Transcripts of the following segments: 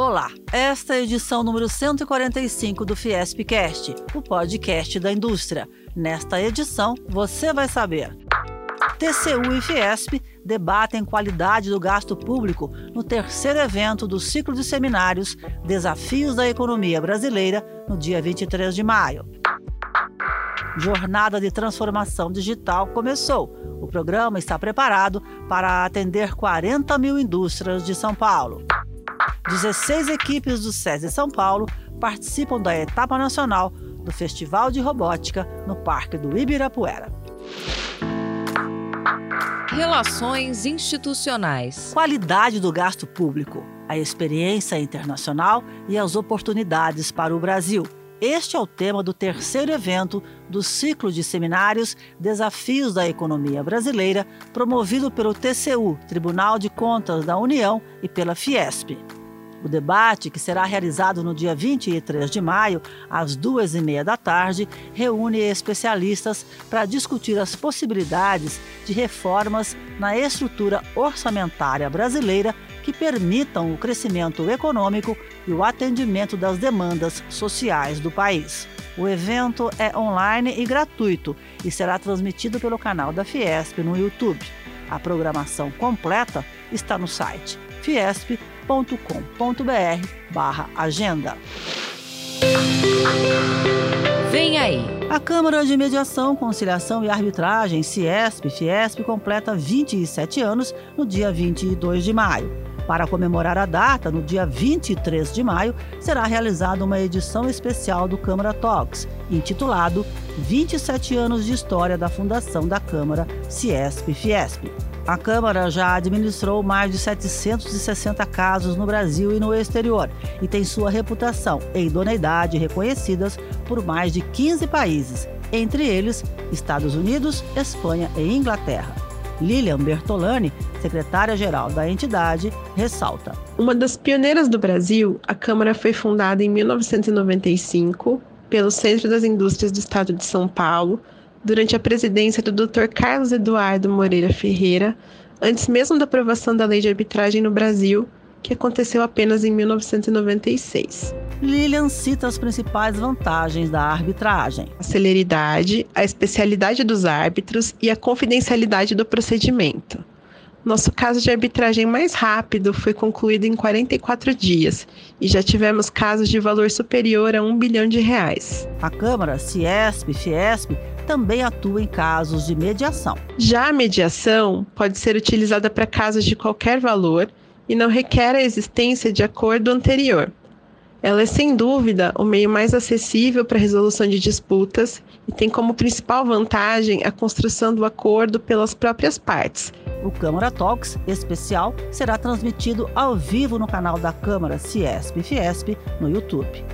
Olá, esta é a edição número 145 do Fiespcast, o podcast da indústria. Nesta edição, você vai saber. TCU e Fiesp debatem qualidade do gasto público no terceiro evento do ciclo de seminários Desafios da Economia Brasileira, no dia 23 de maio. Jornada de Transformação Digital começou. O programa está preparado para atender 40 mil indústrias de São Paulo. 16 equipes do SESI São Paulo participam da etapa nacional do Festival de Robótica no Parque do Ibirapuera. Relações institucionais. Qualidade do gasto público, a experiência internacional e as oportunidades para o Brasil. Este é o tema do terceiro evento do ciclo de seminários Desafios da Economia Brasileira, promovido pelo TCU, Tribunal de Contas da União, e pela Fiesp. O debate, que será realizado no dia 23 de maio, às duas e meia da tarde, reúne especialistas para discutir as possibilidades de reformas na estrutura orçamentária brasileira que permitam o crescimento econômico e o atendimento das demandas sociais do país. O evento é online e gratuito e será transmitido pelo canal da Fiesp no YouTube. A programação completa está no site fiesp.com combr barra agenda. Vem aí! A Câmara de Mediação, Conciliação e Arbitragem, CIESP, Fiesp, completa 27 anos no dia 22 de maio. Para comemorar a data, no dia 23 de maio, será realizada uma edição especial do Câmara Talks, intitulado 27 anos de história da fundação da Câmara CIESP-Fiesp. A Câmara já administrou mais de 760 casos no Brasil e no exterior e tem sua reputação e idoneidade reconhecidas por mais de 15 países, entre eles Estados Unidos, Espanha e Inglaterra. Lilian Bertolani, secretária-geral da entidade, ressalta: Uma das pioneiras do Brasil, a Câmara foi fundada em 1995 pelo Centro das Indústrias do Estado de São Paulo durante a presidência do Dr. Carlos Eduardo Moreira Ferreira, antes mesmo da aprovação da lei de arbitragem no Brasil, que aconteceu apenas em 1996. Lilian cita as principais vantagens da arbitragem: a celeridade, a especialidade dos árbitros e a confidencialidade do procedimento. Nosso caso de arbitragem mais rápido foi concluído em 44 dias e já tivemos casos de valor superior a um bilhão de reais. A Câmara, Ciesp Fiesp também atua em casos de mediação. Já a mediação pode ser utilizada para casos de qualquer valor e não requer a existência de acordo anterior. Ela é sem dúvida o meio mais acessível para a resolução de disputas e tem como principal vantagem a construção do acordo pelas próprias partes. O Câmara Talks especial será transmitido ao vivo no canal da Câmara Ciesp e Fiesp no YouTube.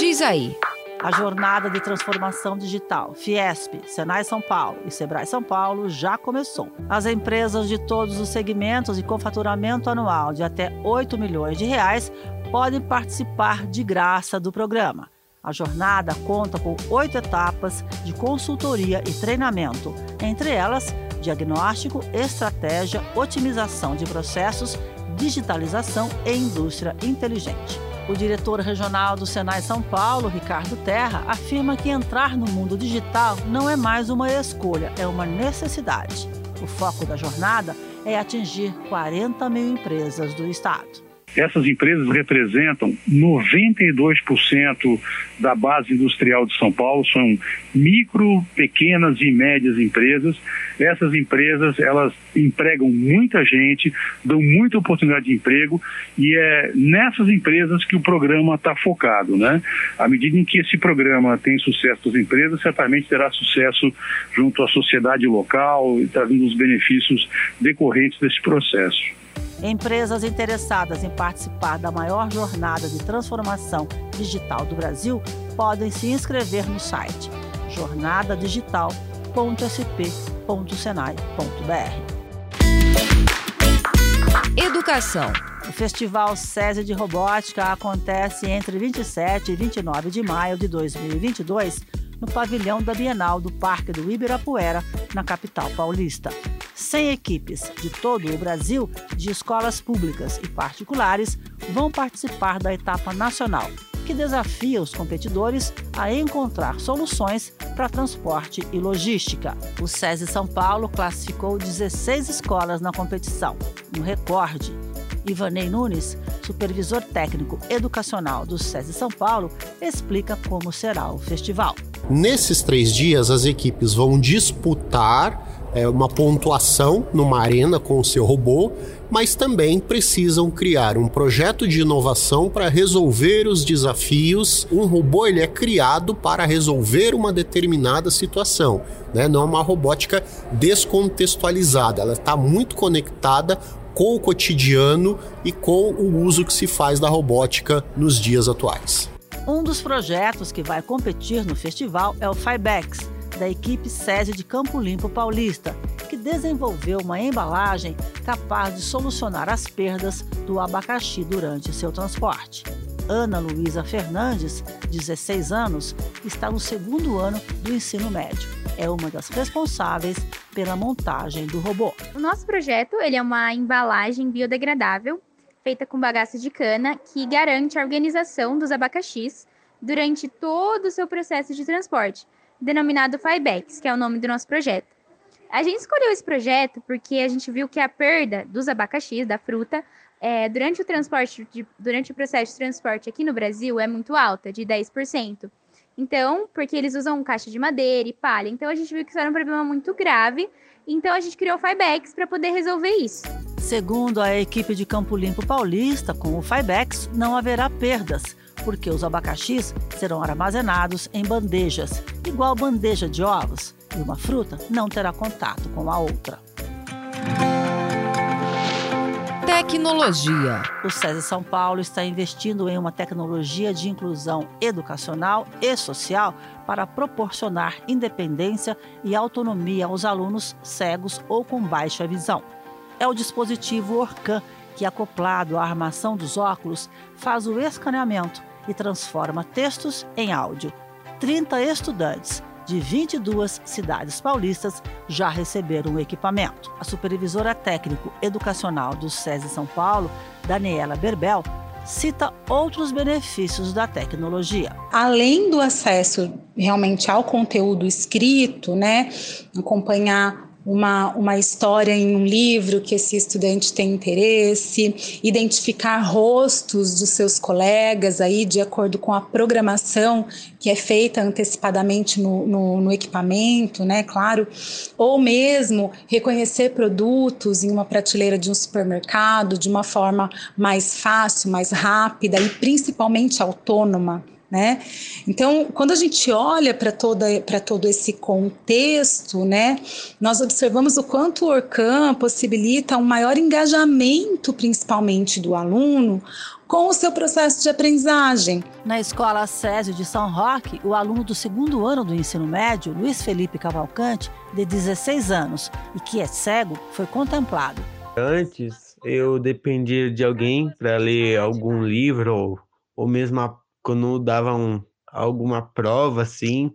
Diz aí. A jornada de transformação digital Fiesp, Senai São Paulo e Sebrae São Paulo já começou. As empresas de todos os segmentos e com faturamento anual de até 8 milhões de reais podem participar de graça do programa. A jornada conta com oito etapas de consultoria e treinamento, entre elas diagnóstico, estratégia, otimização de processos, digitalização e indústria inteligente. O diretor regional do Senai São Paulo, Ricardo Terra, afirma que entrar no mundo digital não é mais uma escolha, é uma necessidade. O foco da jornada é atingir 40 mil empresas do estado. Essas empresas representam 92% da base industrial de São Paulo, são micro, pequenas e médias empresas. Essas empresas, elas empregam muita gente, dão muita oportunidade de emprego e é nessas empresas que o programa está focado, né? À medida em que esse programa tem sucesso das empresas, certamente terá sucesso junto à sociedade local, trazendo os benefícios decorrentes desse processo. Empresas interessadas em participar da maior jornada de transformação digital do Brasil podem se inscrever no site jornadadigital.sp.senai.br. Educação. O Festival SESI de Robótica acontece entre 27 e 29 de maio de 2022 no pavilhão da Bienal do Parque do Ibirapuera, na capital paulista. 100 equipes de todo o Brasil, de escolas públicas e particulares, vão participar da etapa nacional, que desafia os competidores a encontrar soluções para transporte e logística. O SESI São Paulo classificou 16 escolas na competição, um recorde. Ivanei Nunes, supervisor técnico educacional do SESI São Paulo, explica como será o festival. Nesses três dias, as equipes vão disputar é, uma pontuação numa arena com o seu robô, mas também precisam criar um projeto de inovação para resolver os desafios. Um robô ele é criado para resolver uma determinada situação, né? não é uma robótica descontextualizada, ela está muito conectada com o cotidiano e com o uso que se faz da robótica nos dias atuais. Um dos projetos que vai competir no festival é o FIBEX, da equipe SESI de Campo Limpo Paulista, que desenvolveu uma embalagem capaz de solucionar as perdas do abacaxi durante seu transporte. Ana Luísa Fernandes, 16 anos, está no segundo ano do ensino médio. É uma das responsáveis pela montagem do robô. O nosso projeto ele é uma embalagem biodegradável feita com bagaço de cana que garante a organização dos abacaxis durante todo o seu processo de transporte, denominado FIBEX, que é o nome do nosso projeto. A gente escolheu esse projeto porque a gente viu que a perda dos abacaxis, da fruta, é, durante o transporte, de, durante o processo de transporte aqui no Brasil é muito alta, de 10%. Então, porque eles usam caixa de madeira e palha. Então, a gente viu que isso era um problema muito grave. Então, a gente criou o Fibex para poder resolver isso. Segundo a equipe de Campo Limpo Paulista, com o Fibex não haverá perdas porque os abacaxis serão armazenados em bandejas, igual bandeja de ovos, e uma fruta não terá contato com a outra. Tecnologia. O SESI São Paulo está investindo em uma tecnologia de inclusão educacional e social para proporcionar independência e autonomia aos alunos cegos ou com baixa visão. É o dispositivo Orcan, que, acoplado à armação dos óculos, faz o escaneamento e transforma textos em áudio. 30 estudantes de 22 cidades paulistas já receberam o equipamento. A supervisora técnico educacional do SESI São Paulo, Daniela Berbel, cita outros benefícios da tecnologia. Além do acesso realmente ao conteúdo escrito, né, acompanhar uma, uma história em um livro que esse estudante tem interesse, identificar rostos dos seus colegas aí de acordo com a programação que é feita antecipadamente no, no, no equipamento, né, claro, ou mesmo reconhecer produtos em uma prateleira de um supermercado de uma forma mais fácil, mais rápida e principalmente autônoma né? Então, quando a gente olha para todo esse contexto, né, nós observamos o quanto o Orcam possibilita um maior engajamento, principalmente do aluno, com o seu processo de aprendizagem. Na escola Césio de São Roque, o aluno do segundo ano do ensino médio, Luiz Felipe Cavalcante, de 16 anos e que é cego, foi contemplado. Antes, eu dependia de alguém para ler algum livro ou, ou mesmo a quando davam alguma prova assim.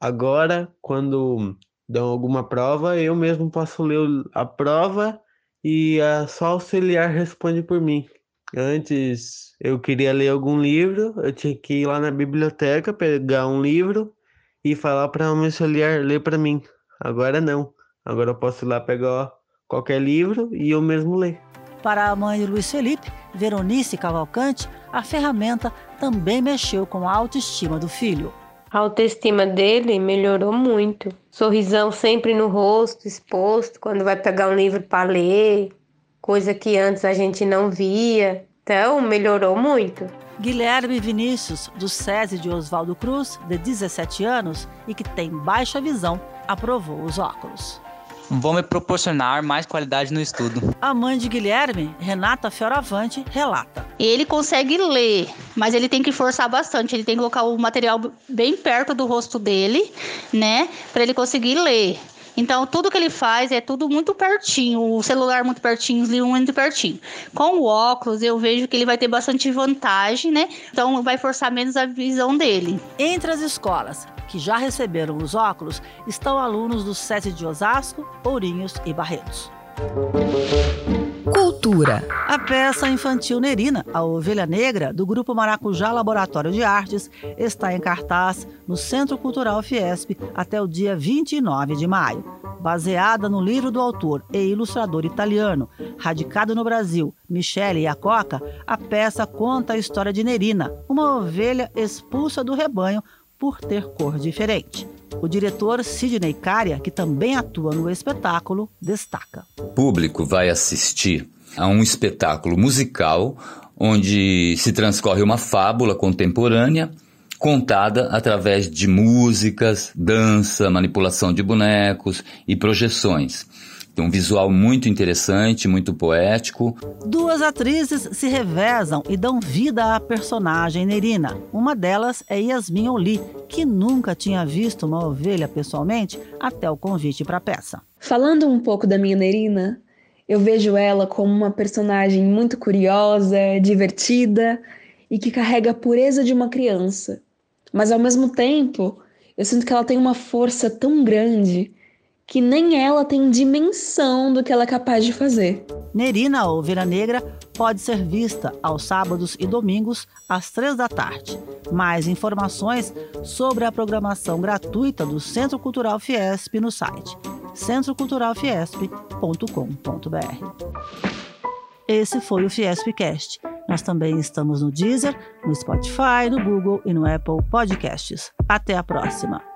Agora, quando dão alguma prova, eu mesmo posso ler a prova e a só auxiliar responde por mim. Antes eu queria ler algum livro, eu tinha que ir lá na biblioteca, pegar um livro e falar para o meu auxiliar ler para mim. Agora não. Agora eu posso ir lá pegar qualquer livro e eu mesmo ler. Para a mãe Luiz Felipe, Veronice Cavalcante, a ferramenta também mexeu com a autoestima do filho. A autoestima dele melhorou muito. Sorrisão sempre no rosto, exposto, quando vai pegar um livro para ler, coisa que antes a gente não via. Então, melhorou muito. Guilherme Vinícius, do SESI de Oswaldo Cruz, de 17 anos e que tem baixa visão, aprovou os óculos vão me proporcionar mais qualidade no estudo. A mãe de Guilherme, Renata Fioravante, relata. Ele consegue ler, mas ele tem que forçar bastante. Ele tem que colocar o material bem perto do rosto dele, né? Para ele conseguir ler. Então, tudo que ele faz é tudo muito pertinho, o celular muito pertinho, os livros muito pertinho. Com o óculos, eu vejo que ele vai ter bastante vantagem, né? Então, vai forçar menos a visão dele. Entre as escolas que já receberam os óculos estão alunos do SESI de Osasco, Ourinhos e Barretos. Cultura. A peça infantil Nerina, a Ovelha Negra, do Grupo Maracujá Laboratório de Artes, está em cartaz no Centro Cultural Fiesp até o dia 29 de maio. Baseada no livro do autor e ilustrador italiano, radicado no Brasil, Michele Iacoca, a peça conta a história de Nerina, uma ovelha expulsa do rebanho por ter cor diferente. O diretor Sidney Caria, que também atua no espetáculo, destaca. O público vai assistir a um espetáculo musical onde se transcorre uma fábula contemporânea contada através de músicas, dança, manipulação de bonecos e projeções. Tem um visual muito interessante, muito poético. Duas atrizes se revezam e dão vida à personagem Nerina. Uma delas é Yasmin Oli, que nunca tinha visto uma ovelha pessoalmente até o convite para a peça. Falando um pouco da minha Nerina, eu vejo ela como uma personagem muito curiosa, divertida e que carrega a pureza de uma criança. Mas ao mesmo tempo, eu sinto que ela tem uma força tão grande que nem ela tem dimensão do que ela é capaz de fazer. Nerina, ou Ovelha Negra, pode ser vista aos sábados e domingos às três da tarde. Mais informações sobre a programação gratuita do Centro Cultural Fiesp no site centroculturalfiesp.com.br. Esse foi o Fiespcast. Nós também estamos no Deezer, no Spotify, no Google e no Apple Podcasts. Até a próxima!